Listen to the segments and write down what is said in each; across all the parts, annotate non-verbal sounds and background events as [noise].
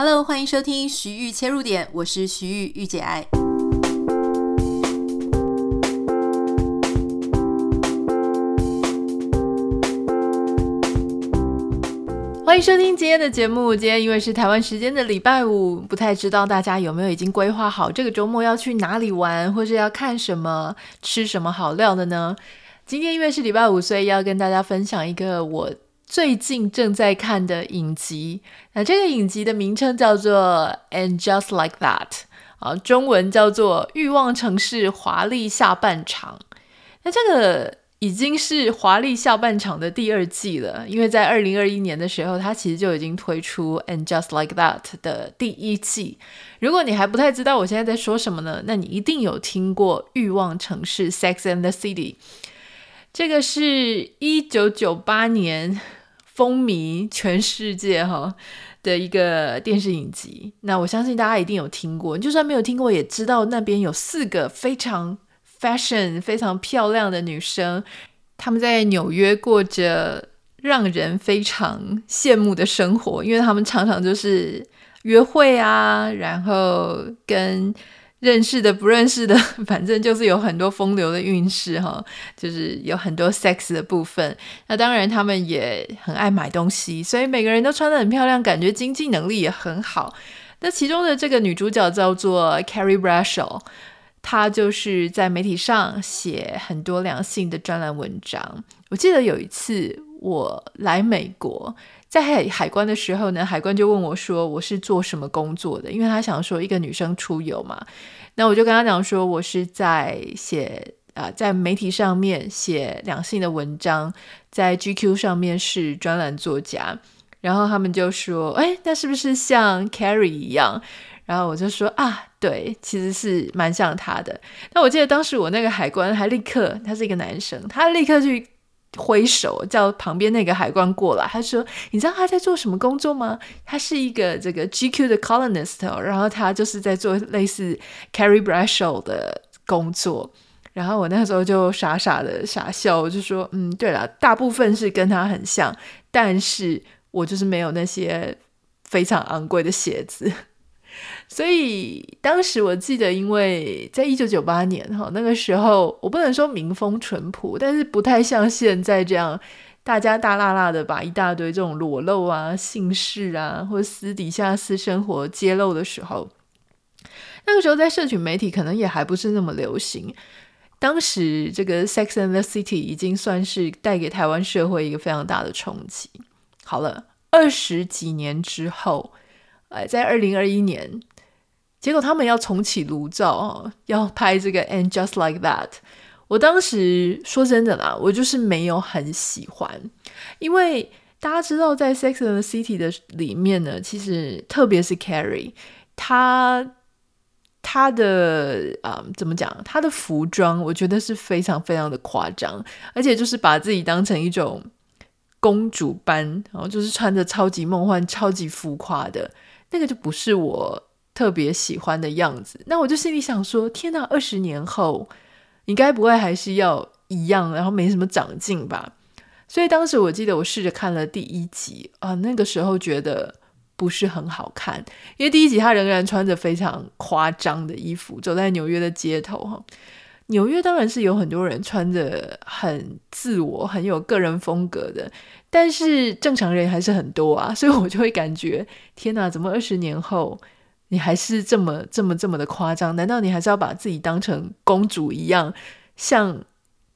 Hello，欢迎收听徐玉切入点，我是徐玉玉姐爱。欢迎收听今天的节目。今天因为是台湾时间的礼拜五，不太知道大家有没有已经规划好这个周末要去哪里玩，或是要看什么、吃什么好料的呢？今天因为是礼拜五，所以要跟大家分享一个我最近正在看的影集。那这个影集的名称叫做《And Just Like That》，啊，中文叫做《欲望城市华丽下半场》。那这个。已经是华丽下半场的第二季了，因为在二零二一年的时候，它其实就已经推出《And Just Like That》的第一季。如果你还不太知道我现在在说什么呢，那你一定有听过《欲望城市》（Sex and the City）。这个是一九九八年风靡全世界哈的一个电视影集。那我相信大家一定有听过，就算没有听过，也知道那边有四个非常。Fashion 非常漂亮的女生，她们在纽约过着让人非常羡慕的生活，因为她们常常就是约会啊，然后跟认识的、不认识的，[laughs] 反正就是有很多风流的运势哈，就是有很多 sex 的部分。那当然，他们也很爱买东西，所以每个人都穿得很漂亮，感觉经济能力也很好。那其中的这个女主角叫做 Carrie Bradshaw。她就是在媒体上写很多两性的专栏文章。我记得有一次我来美国，在海海关的时候呢，海关就问我说我是做什么工作的，因为他想说一个女生出游嘛。那我就跟他讲说我是在写啊、在媒体上面写两性的文章，在 GQ 上面是专栏作家。然后他们就说：“哎，那是不是像 Carrie 一样？”然后我就说啊，对，其实是蛮像他的。那我记得当时我那个海关还立刻，他是一个男生，他立刻去挥手叫旁边那个海关过来。他说：“你知道他在做什么工作吗？他是一个这个 GQ 的 columnist，然后他就是在做类似 Carrie Bradshaw 的工作。”然后我那时候就傻傻的傻笑，我就说：“嗯，对了，大部分是跟他很像，但是我就是没有那些非常昂贵的鞋子。”所以当时我记得，因为在一九九八年哈，那个时候我不能说民风淳朴，但是不太像现在这样，大家大剌剌的把一大堆这种裸露啊、姓氏啊，或私底下私生活揭露的时候，那个时候在社群媒体可能也还不是那么流行。当时这个《Sex and the City》已经算是带给台湾社会一个非常大的冲击。好了，二十几年之后，哎，在二零二一年。结果他们要重启炉灶哦，要拍这个《And Just Like That》。我当时说真的啦，我就是没有很喜欢，因为大家知道，在《Sex and the City》的里面呢，其实特别是 Carrie，她她的啊、怎么讲？她的服装我觉得是非常非常的夸张，而且就是把自己当成一种公主般，然后就是穿着超级梦幻、超级浮夸的那个，就不是我。特别喜欢的样子，那我就心里想说：天哪，二十年后，你该不会还是要一样，然后没什么长进吧？所以当时我记得我试着看了第一集啊，那个时候觉得不是很好看，因为第一集他仍然穿着非常夸张的衣服，走在纽约的街头哈。纽约当然是有很多人穿着很自我、很有个人风格的，但是正常人还是很多啊，[laughs] 所以我就会感觉：天哪，怎么二十年后？你还是这么这么这么的夸张？难道你还是要把自己当成公主一样？像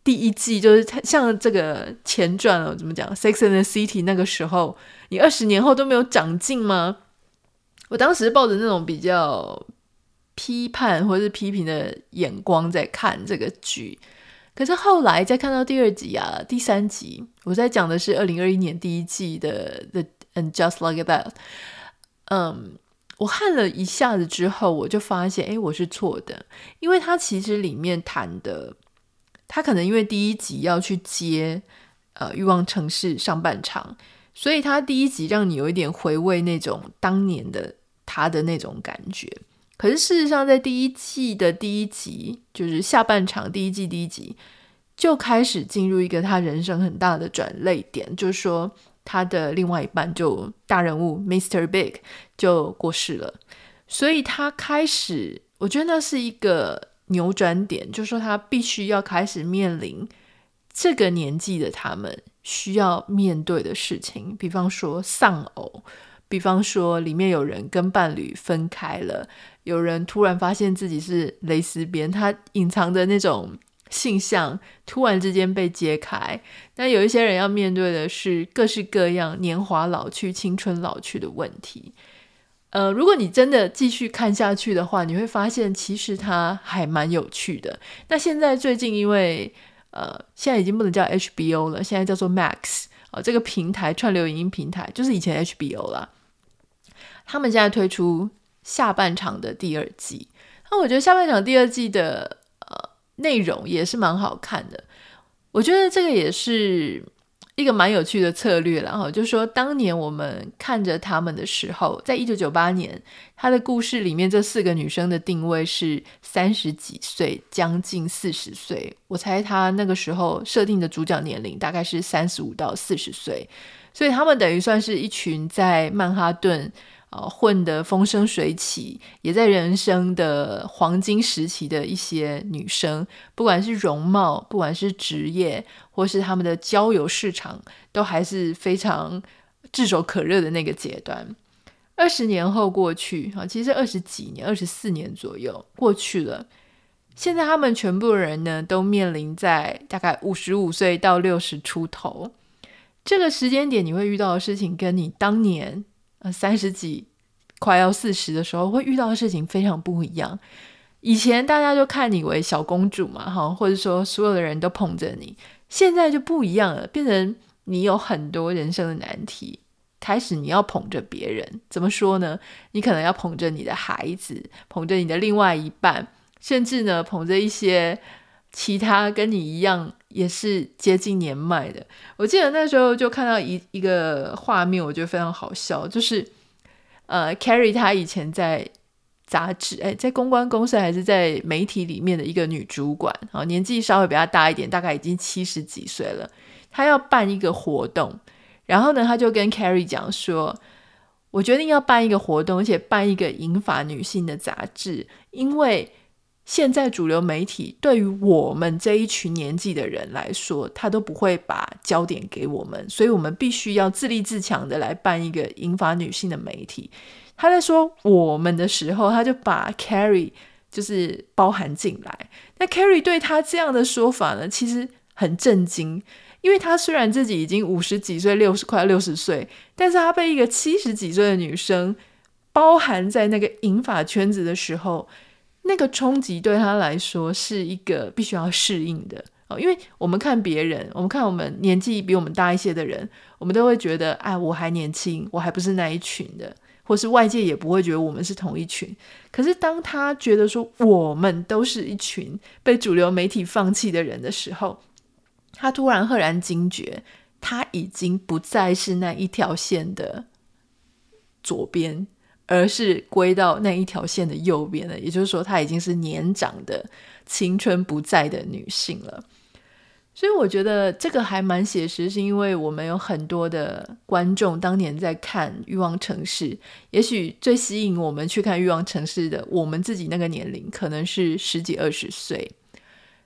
第一季就是像这个前传哦，怎么讲？《Sex and the City》那个时候，你二十年后都没有长进吗？我当时抱着那种比较批判或是批评的眼光在看这个剧，可是后来再看到第二集啊、第三集，我在讲的是二零二一年第一季的《The And Just Like That》，嗯。我看了一下子之后，我就发现，哎，我是错的，因为他其实里面谈的，他可能因为第一集要去接呃欲望城市上半场，所以他第一集让你有一点回味那种当年的他的那种感觉。可是事实上，在第一季的第一集，就是下半场第一季第一集，就开始进入一个他人生很大的转捩点，就是说他的另外一半就大人物 Mr. Big 就过世了，所以他开始，我觉得那是一个扭转点，就是说他必须要开始面临这个年纪的他们需要面对的事情，比方说丧偶，比方说里面有人跟伴侣分开了，有人突然发现自己是蕾丝边，他隐藏的那种。性向突然之间被揭开，那有一些人要面对的是各式各样年华老去、青春老去的问题。呃，如果你真的继续看下去的话，你会发现其实它还蛮有趣的。那现在最近因为呃，现在已经不能叫 HBO 了，现在叫做 Max 啊，呃，这个平台串流影音平台就是以前 HBO 啦。他们现在推出下半场的第二季，那我觉得下半场第二季的呃。内容也是蛮好看的，我觉得这个也是一个蛮有趣的策略。然后就是说，当年我们看着他们的时候，在一九九八年，他的故事里面这四个女生的定位是三十几岁，将近四十岁。我猜他那个时候设定的主角年龄大概是三十五到四十岁，所以他们等于算是一群在曼哈顿。呃，混得风生水起，也在人生的黄金时期的一些女生，不管是容貌，不管是职业，或是他们的交友市场，都还是非常炙手可热的那个阶段。二十年后过去，啊，其实二十几年，二十四年左右过去了。现在他们全部人呢，都面临在大概五十五岁到六十出头这个时间点，你会遇到的事情，跟你当年。呃，三十几，快要四十的时候，会遇到的事情非常不一样。以前大家就看你为小公主嘛，哈，或者说所有的人都捧着你。现在就不一样了，变成你有很多人生的难题，开始你要捧着别人。怎么说呢？你可能要捧着你的孩子，捧着你的另外一半，甚至呢，捧着一些其他跟你一样。也是接近年迈的。我记得那时候就看到一一个画面，我觉得非常好笑，就是呃，Carrie 她以前在杂志，哎，在公关公司还是在媒体里面的一个女主管，啊，年纪稍微比她大一点，大概已经七十几岁了。她要办一个活动，然后呢，她就跟 Carrie 讲说：“我决定要办一个活动，而且办一个银发女性的杂志，因为。”现在主流媒体对于我们这一群年纪的人来说，他都不会把焦点给我们，所以我们必须要自立自强的来办一个银发女性的媒体。他在说我们的时候，他就把 Carrie 就是包含进来。那 Carrie 对他这样的说法呢，其实很震惊，因为他虽然自己已经五十几岁、六十快六十岁，但是他被一个七十几岁的女生包含在那个银发圈子的时候。那个冲击对他来说是一个必须要适应的哦，因为我们看别人，我们看我们年纪比我们大一些的人，我们都会觉得，哎，我还年轻，我还不是那一群的，或是外界也不会觉得我们是同一群。可是当他觉得说我们都是一群被主流媒体放弃的人的时候，他突然赫然惊觉，他已经不再是那一条线的左边。而是归到那一条线的右边了，也就是说，她已经是年长的、青春不在的女性了。所以我觉得这个还蛮写实，是因为我们有很多的观众当年在看《欲望城市》，也许最吸引我们去看《欲望城市》的，我们自己那个年龄可能是十几二十岁。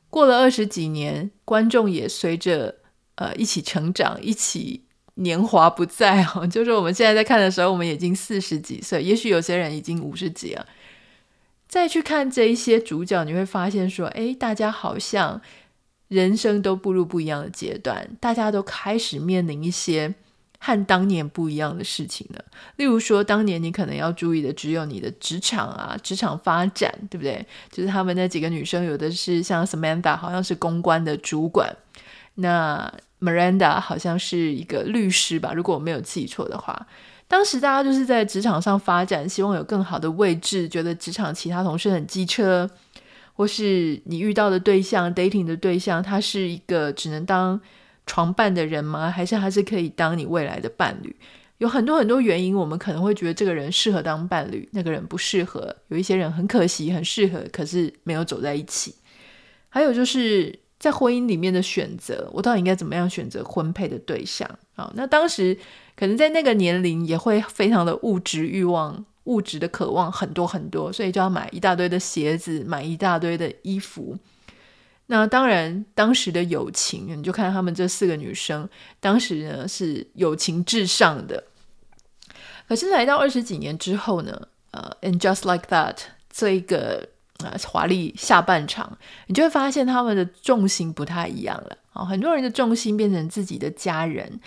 过了二十几年，观众也随着呃一起成长，一起。年华不在哦，[laughs] 就是我们现在在看的时候，我们已经四十几岁，也许有些人已经五十几了。再去看这一些主角，你会发现说，诶，大家好像人生都步入不一样的阶段，大家都开始面临一些和当年不一样的事情了。例如说，当年你可能要注意的只有你的职场啊，职场发展，对不对？就是他们那几个女生，有的是像 Samantha，好像是公关的主管，那。Miranda 好像是一个律师吧，如果我没有记错的话。当时大家就是在职场上发展，希望有更好的位置，觉得职场其他同事很机车，或是你遇到的对象 dating 的对象，他是一个只能当床伴的人吗？还是他是可以当你未来的伴侣？有很多很多原因，我们可能会觉得这个人适合当伴侣，那个人不适合。有一些人很可惜，很适合，可是没有走在一起。还有就是。在婚姻里面的选择，我到底应该怎么样选择婚配的对象？好，那当时可能在那个年龄也会非常的物质欲望、物质的渴望很多很多，所以就要买一大堆的鞋子，买一大堆的衣服。那当然，当时的友情，你就看他们这四个女生，当时呢是友情至上的。可是来到二十几年之后呢，呃，And Just Like That 这一个啊、呃、华丽下半场，你就会发现他们的重心不太一样了啊、哦。很多人的重心变成自己的家人，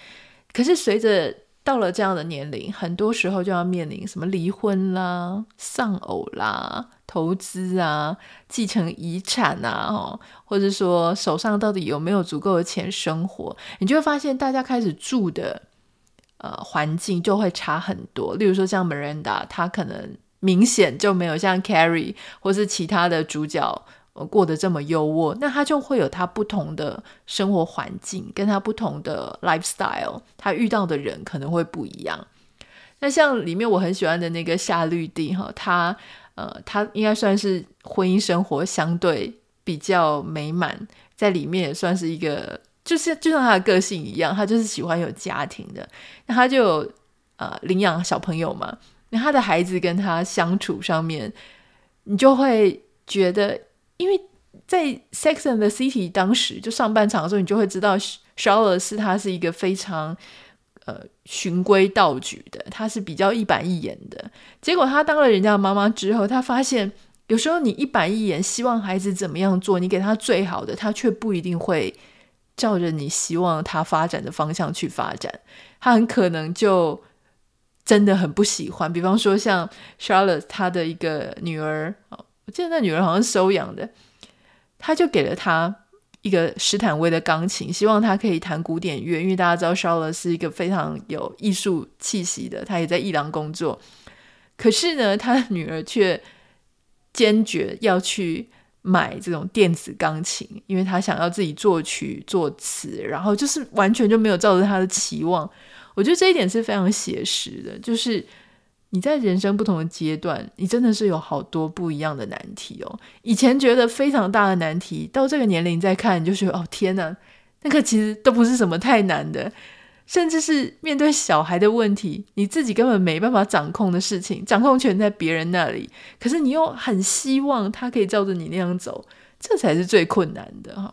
可是随着到了这样的年龄，很多时候就要面临什么离婚啦、丧偶啦。投资啊，继承遗产啊，哦，或者说手上到底有没有足够的钱生活，你就会发现大家开始住的呃环境就会差很多。例如说像 Miranda，她可能明显就没有像 Carrie 或是其他的主角，过得这么优渥，那他就会有他不同的生活环境，跟他不同的 lifestyle，他遇到的人可能会不一样。那像里面我很喜欢的那个夏绿蒂哈，他。呃，他应该算是婚姻生活相对比较美满，在里面也算是一个，就是就像他的个性一样，他就是喜欢有家庭的。那他就呃领养小朋友嘛，那他的孩子跟他相处上面，你就会觉得，因为在《Sex and the City》当时就上半场的时候，你就会知道 sharla 是他是一个非常。呃，循规蹈矩的，他是比较一板一眼的。结果他当了人家的妈妈之后，他发现有时候你一板一眼，希望孩子怎么样做，你给他最好的，他却不一定会照着你希望他发展的方向去发展。他很可能就真的很不喜欢。比方说像 Charlotte 他的一个女儿，我记得那女儿好像收养的，他就给了他。一个史坦威的钢琴，希望他可以弹古典乐，因为大家知道 Charlotte 是一个非常有艺术气息的，他也在艺廊工作。可是呢，他的女儿却坚决要去买这种电子钢琴，因为他想要自己作曲作词，然后就是完全就没有照着他的期望。我觉得这一点是非常写实的，就是。你在人生不同的阶段，你真的是有好多不一样的难题哦。以前觉得非常大的难题，到这个年龄再看，你就觉得哦天哪，那个其实都不是什么太难的，甚至是面对小孩的问题，你自己根本没办法掌控的事情，掌控权在别人那里，可是你又很希望他可以照着你那样走，这才是最困难的哈。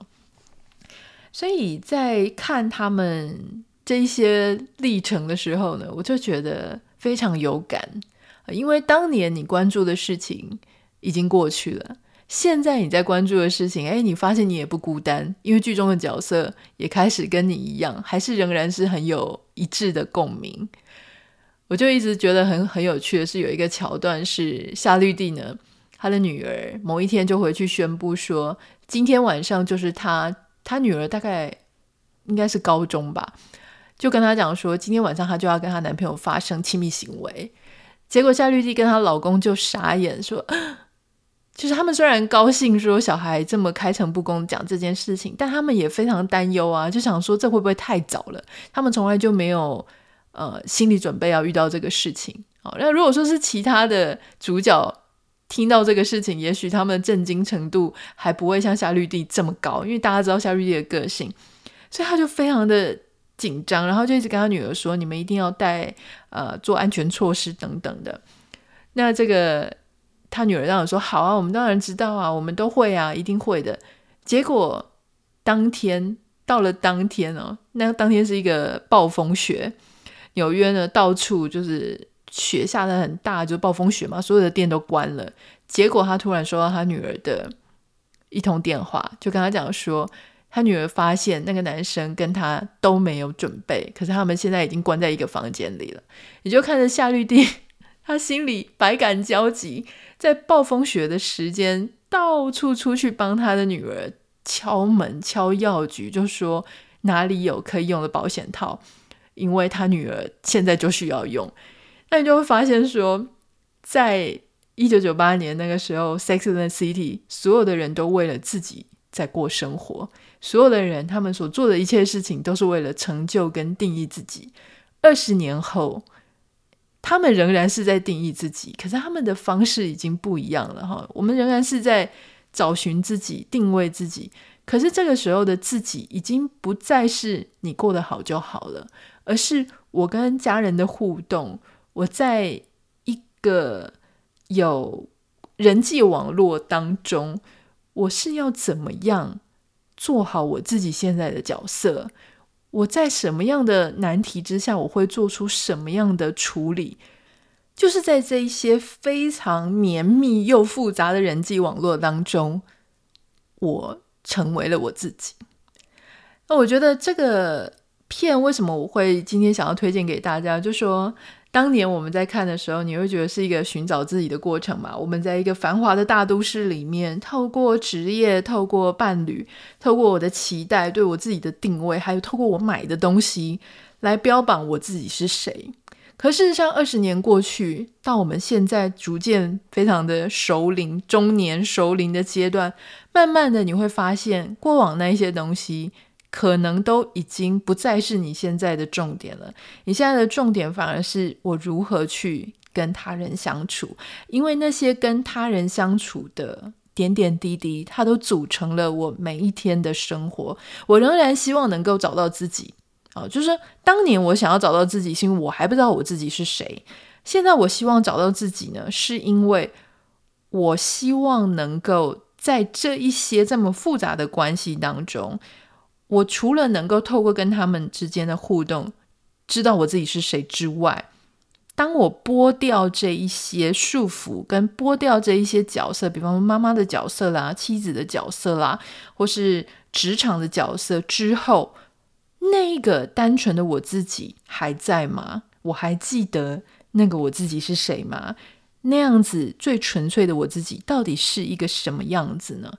所以在看他们这一些历程的时候呢，我就觉得。非常有感，因为当年你关注的事情已经过去了，现在你在关注的事情，哎，你发现你也不孤单，因为剧中的角色也开始跟你一样，还是仍然是很有一致的共鸣。我就一直觉得很很有趣的是，有一个桥段是夏绿蒂呢，他的女儿某一天就回去宣布说，今天晚上就是他，他女儿大概应该是高中吧。就跟他讲说，今天晚上她就要跟她男朋友发生亲密行为，结果夏绿蒂跟她老公就傻眼说，[gasps] 就是他们虽然高兴说小孩这么开诚布公讲这件事情，但他们也非常担忧啊，就想说这会不会太早了？他们从来就没有呃心理准备要遇到这个事情。好，那如果说是其他的主角听到这个事情，也许他们震惊程度还不会像夏绿蒂这么高，因为大家知道夏绿蒂的个性，所以他就非常的。紧张，然后就一直跟他女儿说：“你们一定要带呃做安全措施等等的。”那这个他女儿当然说：“好啊，我们当然知道啊，我们都会啊，一定会的。”结果当天到了当天哦，那当天是一个暴风雪，纽约呢到处就是雪下得很大，就暴风雪嘛，所有的店都关了。结果他突然收到他女儿的一通电话，就跟他讲说。他女儿发现那个男生跟他都没有准备，可是他们现在已经关在一个房间里了。你就看着夏绿蒂，[laughs] 他心里百感交集，在暴风雪的时间到处出去帮他的女儿敲门、敲药局，就说哪里有可以用的保险套，因为他女儿现在就需要用。那你就会发现说，在一九九八年那个时候，《Sex and the City》所有的人都为了自己在过生活。所有的人，他们所做的一切事情，都是为了成就跟定义自己。二十年后，他们仍然是在定义自己，可是他们的方式已经不一样了哈。我们仍然是在找寻自己、定位自己，可是这个时候的自己，已经不再是你过得好就好了，而是我跟家人的互动，我在一个有人际网络当中，我是要怎么样做好我自己现在的角色？我在什么样的难题之下，我会做出什么样的处理？就是在这一些非常绵密又复杂的人际网络当中，我成为了我自己。那我觉得这个片为什么我会今天想要推荐给大家？就说当年我们在看的时候，你会觉得是一个寻找自己的过程嘛？我们在一个繁华的大都市里面，透过职业，透过伴侣，透过我的期待，对我自己的定位，还有透过我买的东西来标榜我自己是谁。可事实上，二十年过去，到我们现在逐渐非常的熟龄、中年熟龄的阶段，慢慢的你会发现，过往那一些东西，可能都已经不再是你现在的重点了。你现在的重点反而是我如何去跟他人相处，因为那些跟他人相处的点点滴滴，它都组成了我每一天的生活。我仍然希望能够找到自己。啊，就是当年我想要找到自己，是因为我还不知道我自己是谁。现在我希望找到自己呢，是因为我希望能够在这一些这么复杂的关系当中，我除了能够透过跟他们之间的互动，知道我自己是谁之外，当我剥掉这一些束缚，跟剥掉这一些角色，比方说妈妈的角色啦、妻子的角色啦，或是职场的角色之后。那一个单纯的我自己还在吗？我还记得那个我自己是谁吗？那样子最纯粹的我自己到底是一个什么样子呢？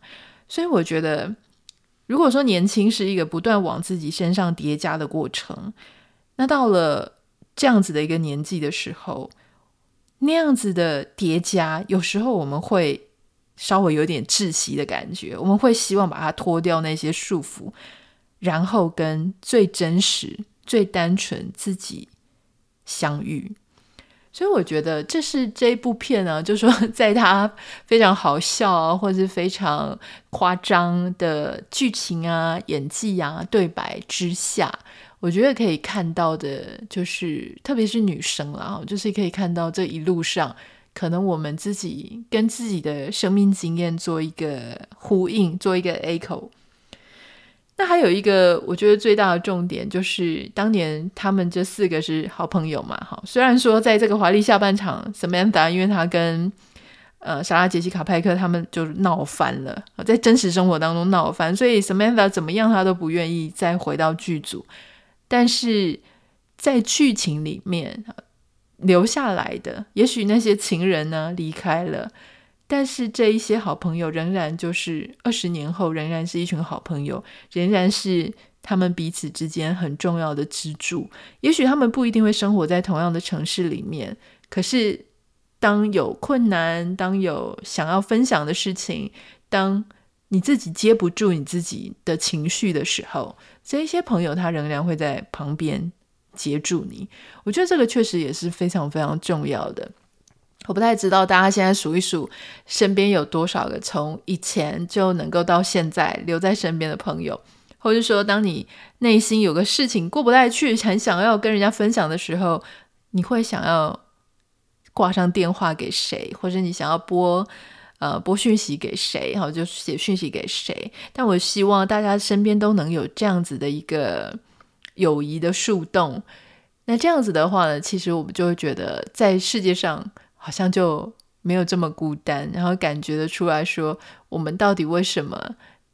所以我觉得，如果说年轻是一个不断往自己身上叠加的过程，那到了这样子的一个年纪的时候，那样子的叠加，有时候我们会稍微有点窒息的感觉，我们会希望把它脱掉那些束缚。然后跟最真实、最单纯自己相遇，所以我觉得这是这一部片呢，就是说 [laughs] 在它非常好笑啊，或者是非常夸张的剧情啊、演技啊、对白之下，我觉得可以看到的，就是特别是女生啦，就是可以看到这一路上，可能我们自己跟自己的生命经验做一个呼应，做一个 echo。那还有一个，我觉得最大的重点就是，当年他们这四个是好朋友嘛，哈。虽然说在这个华丽下半场，Samantha 因为他跟呃莎拉杰西卡派克他们就闹翻了，在真实生活当中闹翻，所以 Samantha 怎么样他都不愿意再回到剧组，但是在剧情里面留下来的，也许那些情人呢离开了。但是这一些好朋友仍然就是二十年后仍然是一群好朋友，仍然是他们彼此之间很重要的支柱。也许他们不一定会生活在同样的城市里面，可是当有困难，当有想要分享的事情，当你自己接不住你自己的情绪的时候，这一些朋友他仍然会在旁边接住你。我觉得这个确实也是非常非常重要的。我不太知道大家现在数一数，身边有多少个从以前就能够到现在留在身边的朋友，或者说，当你内心有个事情过不太去，很想要跟人家分享的时候，你会想要挂上电话给谁，或者你想要拨呃拨讯息给谁，然后就写讯息给谁。但我希望大家身边都能有这样子的一个友谊的树洞。那这样子的话呢，其实我们就会觉得在世界上。好像就没有这么孤单，然后感觉得出来说，我们到底为什么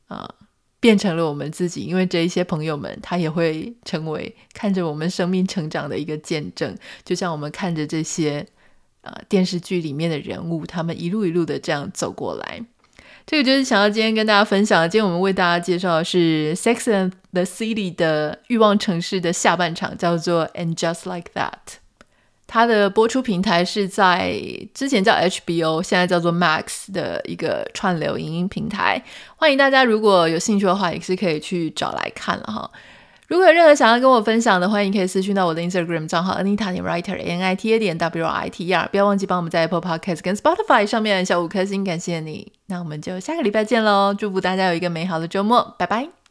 啊、呃、变成了我们自己？因为这一些朋友们，他也会成为看着我们生命成长的一个见证，就像我们看着这些啊、呃、电视剧里面的人物，他们一路一路的这样走过来。这个就是想要今天跟大家分享的。今天我们为大家介绍的是《Sex and the City》的欲望城市的下半场，叫做《And Just Like That》。它的播出平台是在之前叫 HBO，现在叫做 Max 的一个串流影音平台。欢迎大家如果有兴趣的话，也是可以去找来看了哈。如果有任何想要跟我分享的，欢迎可以私讯到我的 Instagram 账号 Anita 点 Writer，N I T A 点 W R I T E R。不要忘记帮我们在 Apple Podcast 跟 Spotify 上面小五颗星，感谢你。那我们就下个礼拜见喽！祝福大家有一个美好的周末，拜拜。